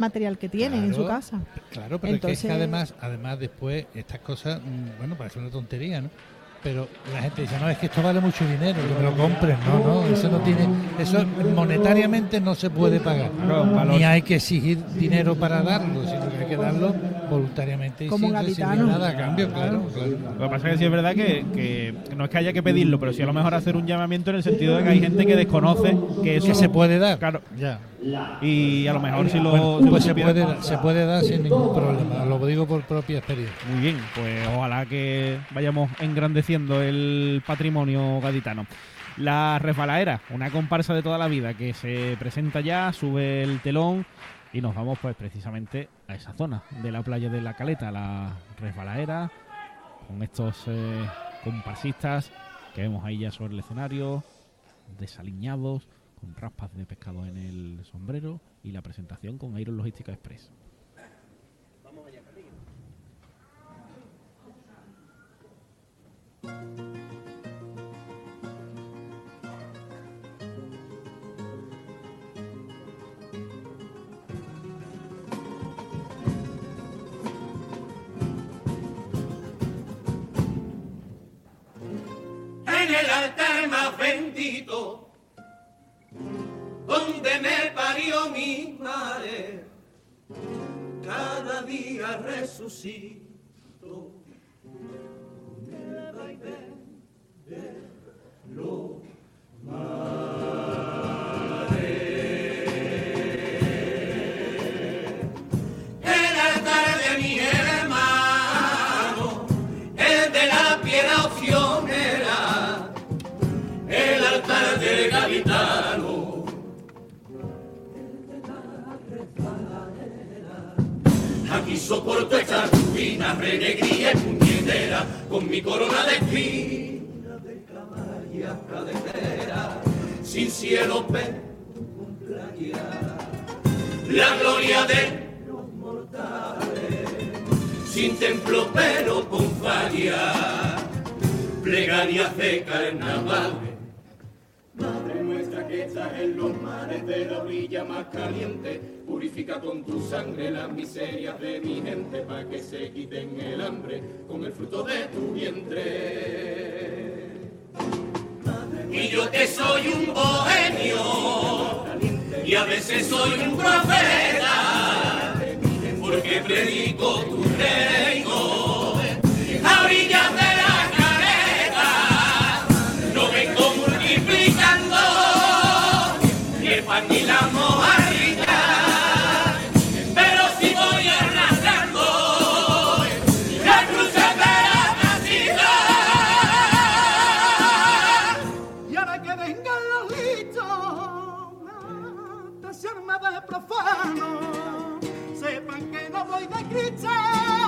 material que tienen en su casa. Claro, pero es que además, además después estas cosas, mm, bueno, parece una tontería, ¿no? pero la gente dice, no, es que esto vale mucho dinero, que me lo compren. No, no, eso no tiene, eso monetariamente no se puede pagar. Ni hay que exigir dinero para darlo, sino que hay que darlo voluntariamente y Como sin nada a cambio, claro, Lo que pasa es que sí es verdad que, que, no es que haya que pedirlo, pero sí a lo mejor hacer un llamamiento en el sentido de que hay gente que desconoce que eso se puede dar. Claro. Ya. Y a lo mejor si lo, pues se, puede, se puede dar sin ningún problema, lo digo por propia experiencia. Muy bien, pues ojalá que vayamos engrandeciendo el patrimonio gaditano. La resbalaera, una comparsa de toda la vida que se presenta ya, sube el telón y nos vamos pues precisamente a esa zona de la playa de la Caleta, la resbalaera, con estos eh, comparsistas que vemos ahí ya sobre el escenario, desaliñados, con raspas de pescado en el sombrero y la presentación con Iron Logística Express. Vamos allá, See. Renegría y puñetera, con mi corona de espina de camarilla cadetera, sin cielo con playa, la gloria de los mortales, sin templo pero con falla, plegaria de carnaval estás en los mares de la orilla más caliente. Purifica con tu sangre las miserias de mi gente, para que se quiten el hambre con el fruto de tu vientre. Y yo que soy un bohemio, y a veces soy un profeta, porque predico tu reino sepan que no voy de Cristo.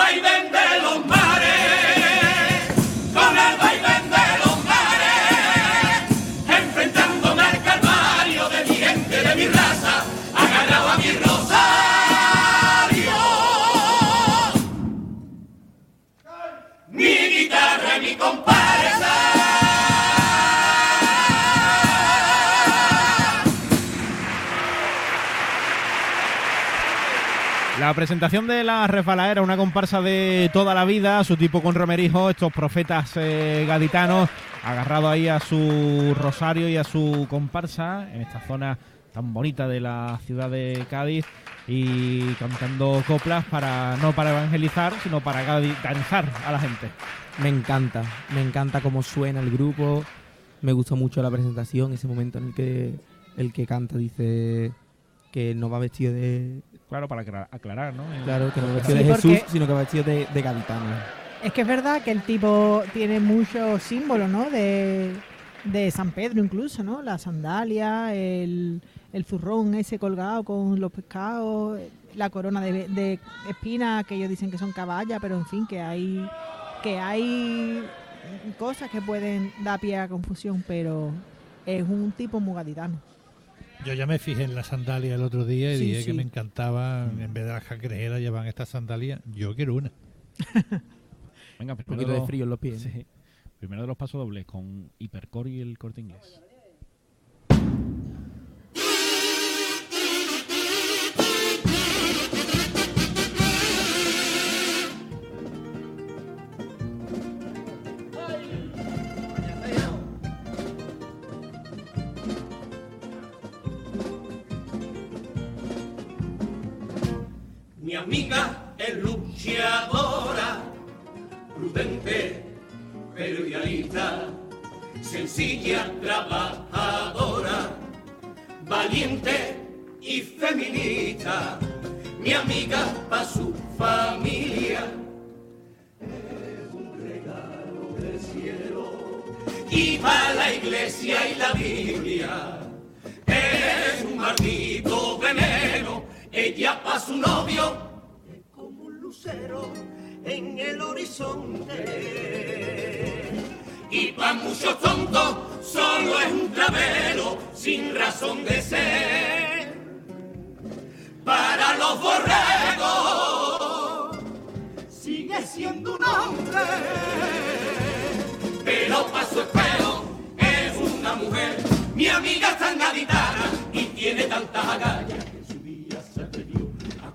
Con el vaivén de los La presentación de la resbaladera, una comparsa de toda la vida, su tipo con romerijo, estos profetas eh, gaditanos, agarrados ahí a su rosario y a su comparsa en esta zona tan bonita de la ciudad de Cádiz y cantando coplas para no para evangelizar, sino para gaditizar a la gente. Me encanta, me encanta cómo suena el grupo, me gustó mucho la presentación, ese momento en el que el que canta dice que no va vestido de. Claro, para acla- aclarar, ¿no? Claro, que no vestido Sí, de Jesús, porque- sino que va vestido de, de gaditano. Es que es verdad que el tipo tiene muchos símbolos, ¿no? De, de San Pedro incluso, ¿no? La sandalia, el, el zurrón ese colgado con los pescados, la corona de, de espinas que ellos dicen que son caballas, pero en fin, que hay que hay cosas que pueden dar pie a confusión, pero es un tipo muy gaditano. Yo ya me fijé en la sandalia el otro día y Sí, dije que me encantaba, en vez de las cangrejeras llevan estas sandalias. Yo quiero una. Venga, Un poquito de frío en los pies. Sí. Primero de los pasos dobles con Hipercore y el corte inglés. Amiga es luchadora, prudente, pero sencilla, trabajadora, valiente y feminista. Mi amiga para su familia es un regalo del cielo y para la iglesia y la Biblia es un maldito veneno. Ella pa' su novio en el horizonte. Y pa' muchos tontos solo es un travelo sin razón de ser. Para los borregos sigue siendo un hombre. Pero pa' su espejo es una mujer. Mi amiga es tan gaditana y tiene tantas agallas que en su día se atrevió a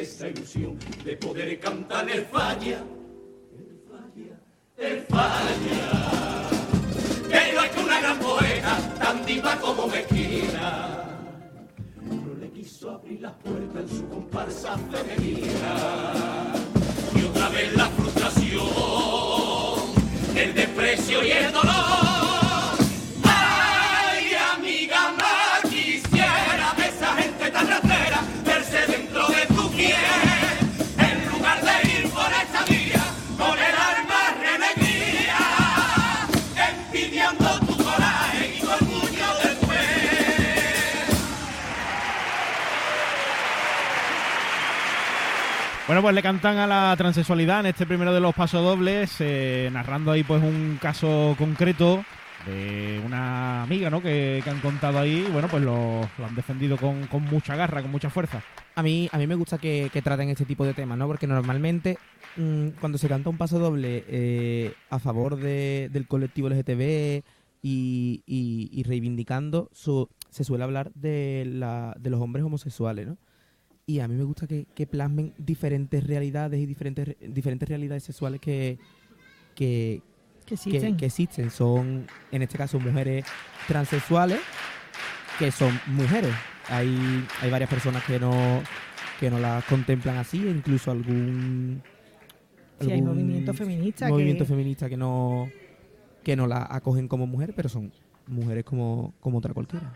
esa ilusión de poder cantar el falla. El falla, el falla. Pero es que una gran poeta, tan diva como mezquina, no le quiso abrir las puertas en su comparsa femenina. Y otra vez la frustración, el desprecio y el dolor. Bueno, pues le cantan a la transexualidad en este primero de los pasodobles, eh, narrando ahí pues un caso concreto de una amiga, ¿no? Que, que han contado ahí, bueno, pues lo, han defendido con, mucha garra, con mucha fuerza. A mí, a mí me gusta que, traten este tipo de temas, ¿no? Porque normalmente mm, cuando se canta un paso doble eh, a favor de- del colectivo LGTB y, y- y reivindicando, su- se suele hablar de, la, de los hombres homosexuales, ¿no? Y a mí me gusta que, que plasmen diferentes realidades y diferentes, diferentes realidades sexuales que, que, Que que, existen. que existen. Son, en este caso, mujeres transexuales que son mujeres. Hay, hay varias personas que no, que no las contemplan así, e incluso algún... Sí, hay algún movimiento feminista que- movimiento feminista que no, que no la acogen como mujer, pero son mujeres como, como otra cualquiera.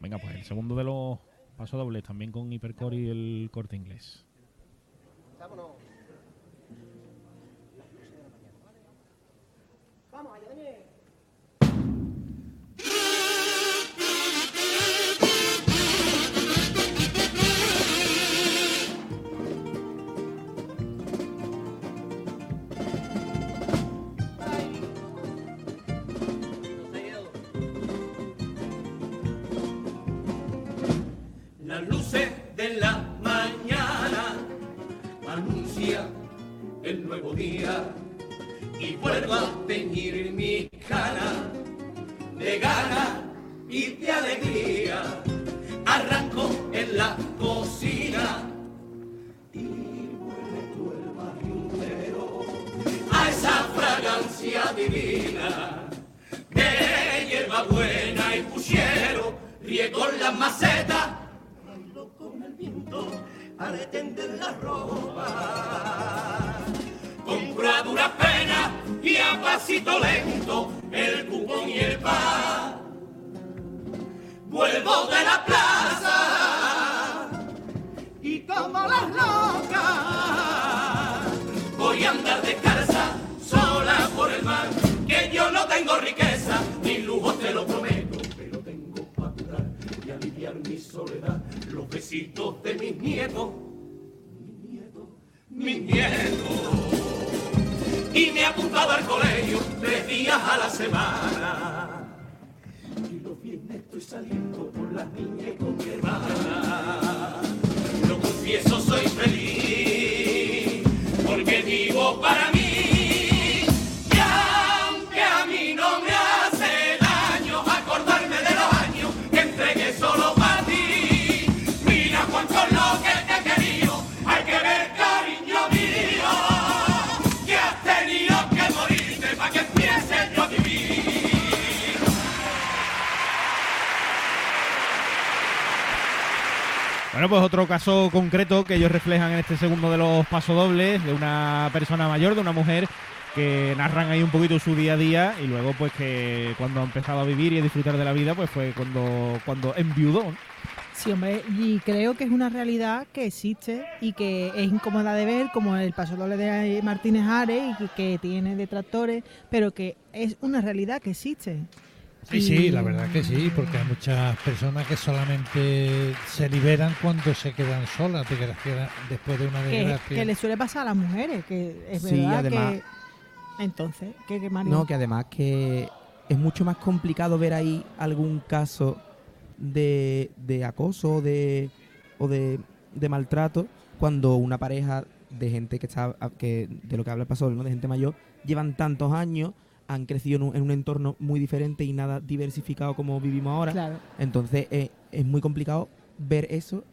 Venga, pues el segundo de los pasodobles, también con Hipercore y el corte inglés. Con el viento al tender la ropa. Compro a duras penas y a pasito lento el cupón y el pan. vuelvo de la plaza y como las locas voy a andar descalza, sola por el mar, que yo no tengo riqueza, ni lujo te lo prometo, pero tengo para curar y aliviar mi soledad, los besitos de mis nietos, mis nietos, mis nietos. Y me he apuntado al colegio tres días a la semana. Y los viernes estoy saliendo por las niñas con mi hermana. Lo confieso, soy feliz porque vivo para Bueno, pues otro caso concreto que ellos reflejan en este segundo de los pasodobles, de una persona mayor, de una mujer que narran ahí un poquito su día a día y luego pues que cuando ha empezado a vivir y a disfrutar de la vida pues fue cuando, cuando enviudó. Sí, hombre, y creo que es una realidad que existe y que es incómoda de ver, como el paso doble de Martínez Ares, y que tiene detractores, pero que es una realidad que existe. Sí, sí, la verdad que sí, porque hay muchas personas que solamente se liberan cuando se quedan solas, desgracia- después de una Que, desgracia. que le suele pasar a las mujeres, que es Sí, verdad además- que... Entonces, que, que Mario? No, que además que es mucho más complicado ver ahí algún caso de, de acoso o de, o de, de maltrato cuando una pareja de gente que está que de lo que habla el pasado, ¿no? de gente mayor, llevan tantos años, han crecido en un, en un entorno muy diferente y nada diversificado como vivimos ahora. Claro. Entonces eh, es muy complicado ver eso,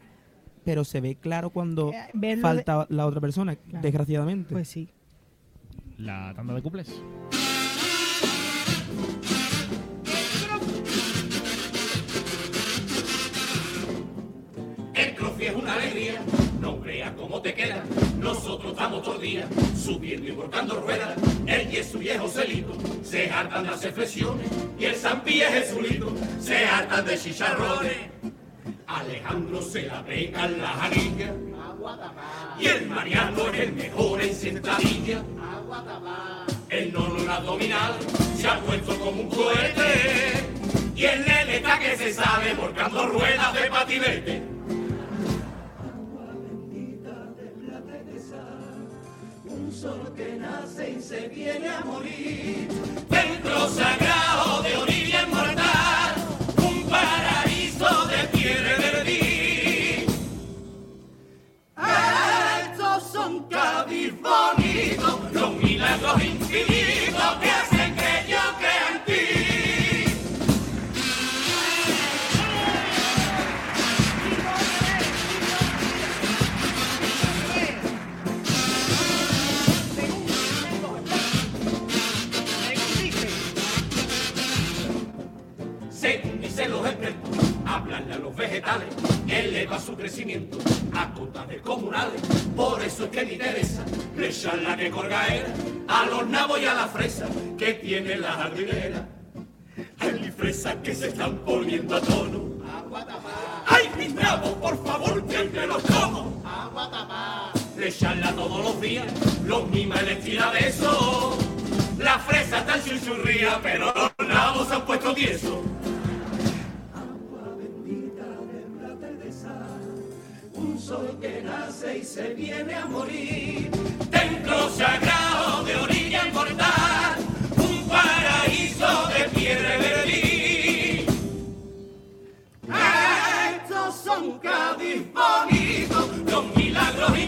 pero se ve claro cuando Eh, de- falta la otra persona, Claro. desgraciadamente. Pues sí. La tanda de cuples. El crofi es una alegría, no creas cómo te queda. Nosotros estamos todo el día subiendo y cortando ruedas. El yeso viejo celito se hartan de hacer y el Zampi es Jesulito se hartan de chicharrones. Alejandro se la pega en la jarilla y el Mariano es el mejor en sentadilla. El nono en abdominal se ha puesto como un cohete y el nene está que se sale volcando ruedas de patinete. Sol que nace y se viene a morir. Centro sagrado de orilla inmortal, un paraíso de tierra verde. Estos son Cádiz vegetales, eleva su crecimiento a cotas descomunales. Por eso es que me interesa echar la que colgaera a los nabos y a la fresa que tiene la jardinera. Hay fresas que se están poniendo a tono. ¡Ay, mis nabos, por favor, que me los como! Le echarla todos los días, los mimas les tira eso. La fresa está en chuchurría, pero los nabos se han puesto tiesos. Sol que nace y se viene a morir. Templo sagrado de orilla inmortal, un paraíso de piedra verde. Estos son Cádiz bonitos, los milagros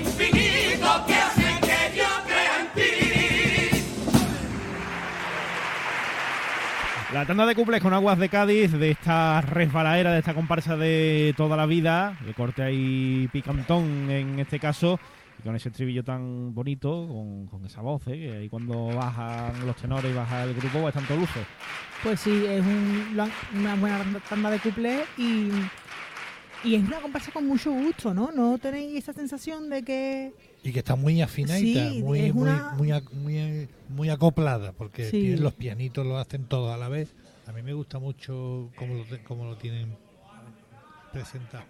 La tanda de cuples con aguas de Cádiz, de esta resbaladera, de esta comparsa de toda la vida, de corte ahí picantón en este caso, y con ese estribillo tan bonito, con, esa voz, ¿eh? que ahí cuando bajan los tenores y baja el grupo, pues tanto luce. Pues sí, es una buena tanda de cuplés y, y es una comparsa con mucho gusto, ¿no? ¿No tenéis esa sensación de que... Y que está muy afinadita, Sí, muy, es muy, una- muy, muy, muy acoplada, porque Sí. tienen los pianitos lo hacen todos a la vez. A mí me gusta mucho cómo lo, cómo lo tienen presentado.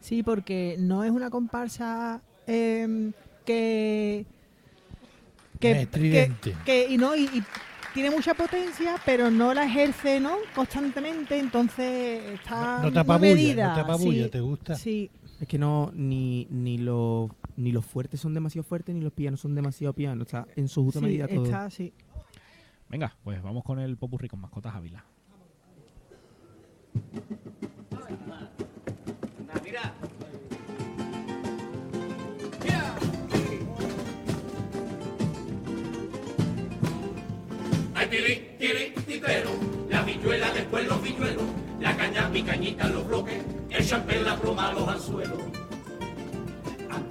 Sí, porque no es una comparsa em, que, que, Estridente. que- que- y no y, y tiene mucha potencia, pero no la ejerce, ¿no? Constantemente, entonces está No, no te muy apabulla, medida, no te apabulla, sí, ¿te gusta? Sí, Es que no, ni, ni, los, ni los fuertes son demasiado fuertes, ni los pianos son demasiado pianos. Está en su justa sí, medida todo. está así. Venga, pues vamos con el popurrí con mascotas Ávila. Ay, tiri, tiri, titero, la viñuela después los viñuelos, la caña mi cañita en los bloques, el champén la pluma los anzuelos.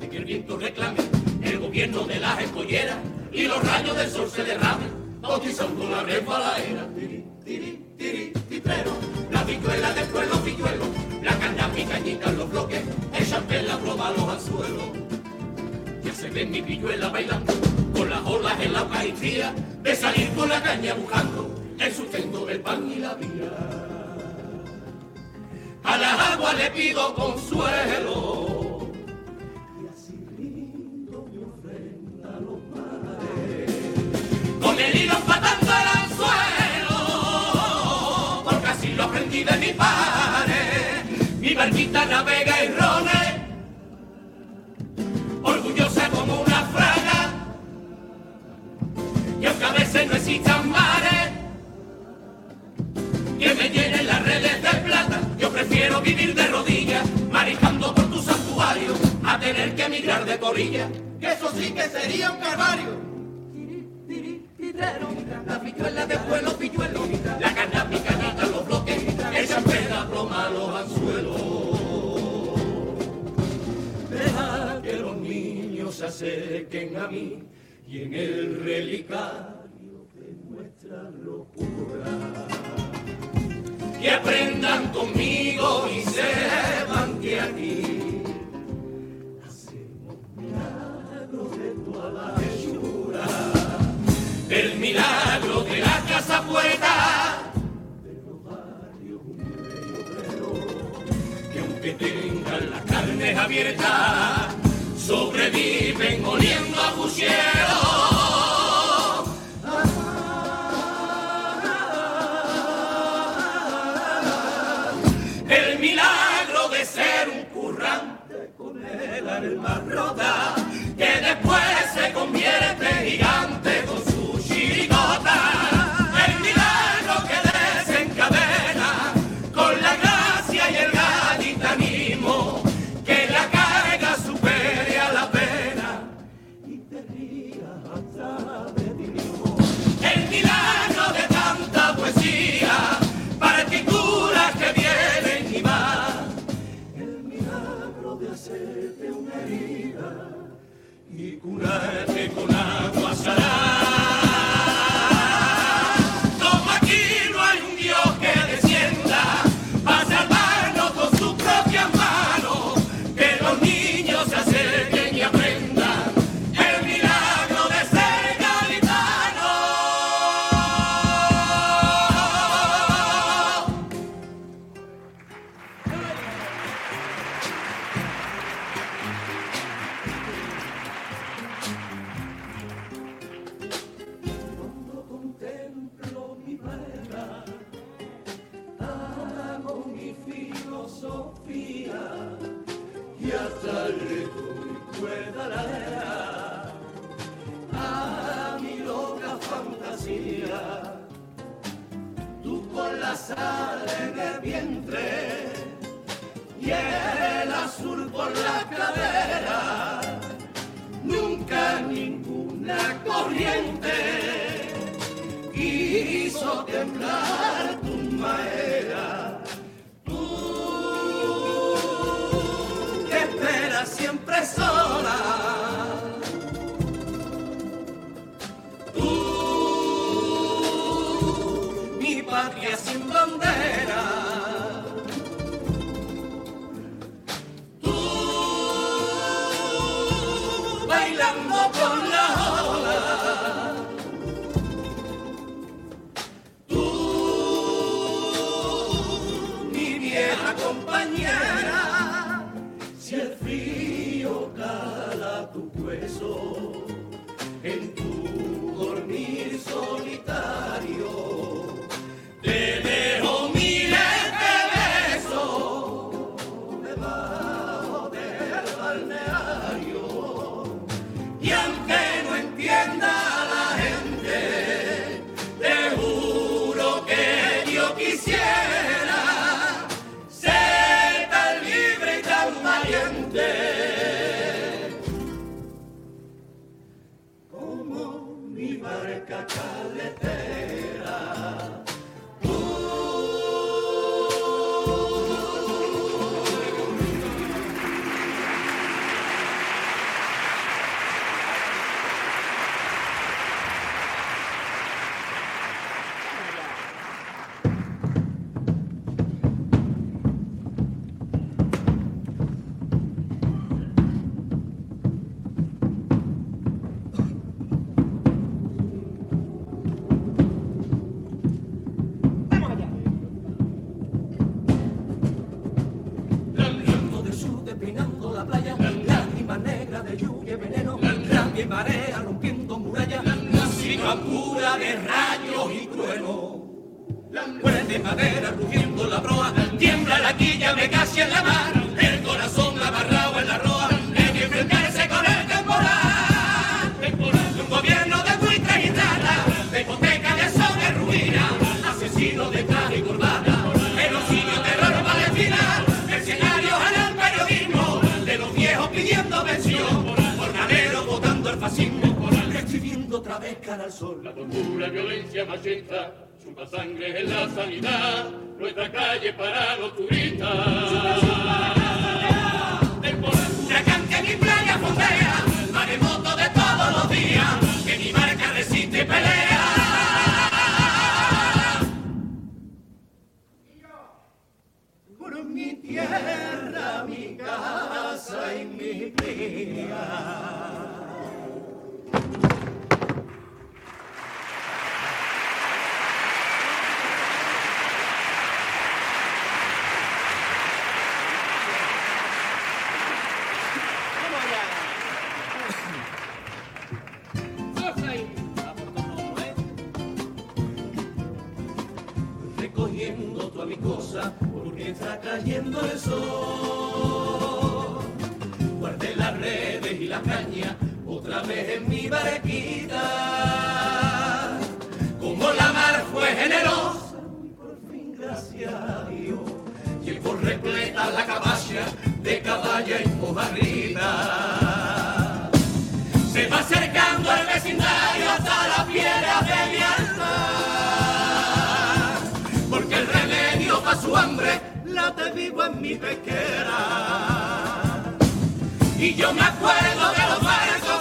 Que el viento reclame, el gobierno de las escolleras y los rayos del sol se derramen, bautizando la resbaladera. Tiri, tiri, tiri, titero, la viñuela después los viñuelos, la caña mi cañita los bloques, el champén la los anzuelos. Ya se ve mi pilluela bailando con las olas en la Eucaristía de salir con la caña buscando el sustento del pan y la vida. A las aguas le pido consuelo. De mi padre. Mi barquita navega y rone orgullosa como una fraga. Y aunque a veces no existan mares que me llenen las redes de plata, yo prefiero vivir de rodillas, mariscando por tu santuario, a tener que emigrar de corilla, que eso sí que sería un calvario. Acerquen a mí y en el relicario de nuestra locura. Que aprendan conmigo y sepan que aquí hacemos milagros de toda la hechura. El milagro de la casa puerta de los barrios que aunque tengan las carnes abiertas, sobreviven oliendo a fusiero. Y veneno, rabia y marea rompiendo murallas, música pura de rayos y trueno. Muere de madera rugiendo la proa, tiembla la quilla, me casi en la mar, vez cara al sol. La tortura, violencia machista, chupa sangre en la sanidad, nuestra calle para los turistas. Mi barquita. Como la mar fue generosa, y por fin gracias a Dios, llegó repleta la cabaña de caballa y mojarrita. Se va acercando el vecindario hasta la piedra de mi alma porque el remedio para su hambre late vivo en mi pesquera. Y yo me acuerdo de los barcos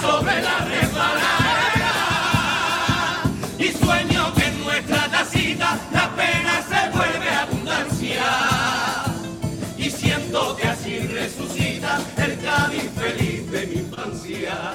sobre la resbaladera. Y sueño que en nuestra tacita la pena se vuelve abundancia. Y siento que así resucita el Cádiz feliz de mi infancia.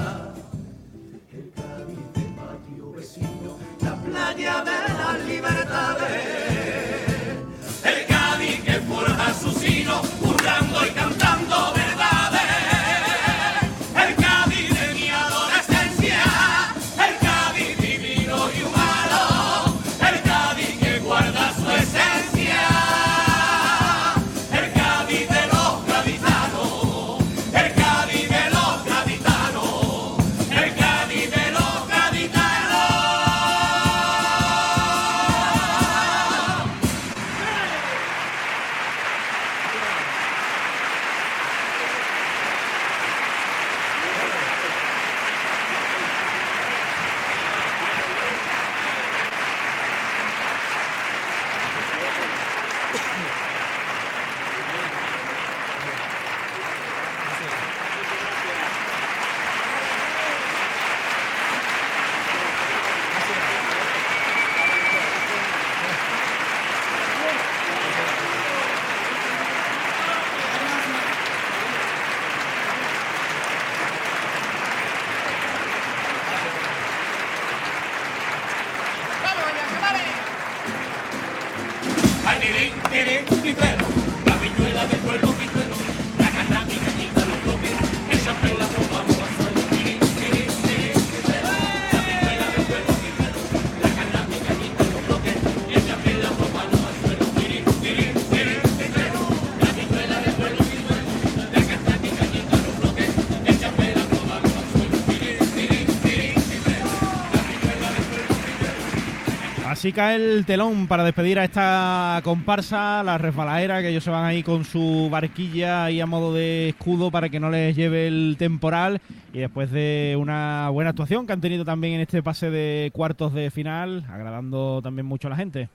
Así cae el telón para despedir a esta comparsa, la resbaladera, que ellos se van ahí con su barquilla ahí a modo de escudo para que no les lleve el temporal. Y después de una buena actuación que han tenido también en este pase de cuartos de final, agradando también mucho a la gente.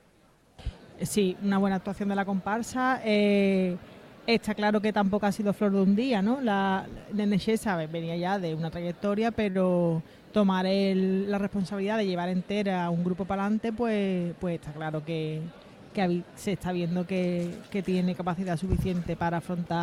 Sí, una buena actuación de la comparsa. Eh, está claro que tampoco ha sido flor de un día, ¿no? La Nenechesa venía ya de una trayectoria, pero tomar el- la responsabilidad de llevar entera a un grupo para adelante, pues, pues está claro que, se está viendo que tiene capacidad suficiente para afrontar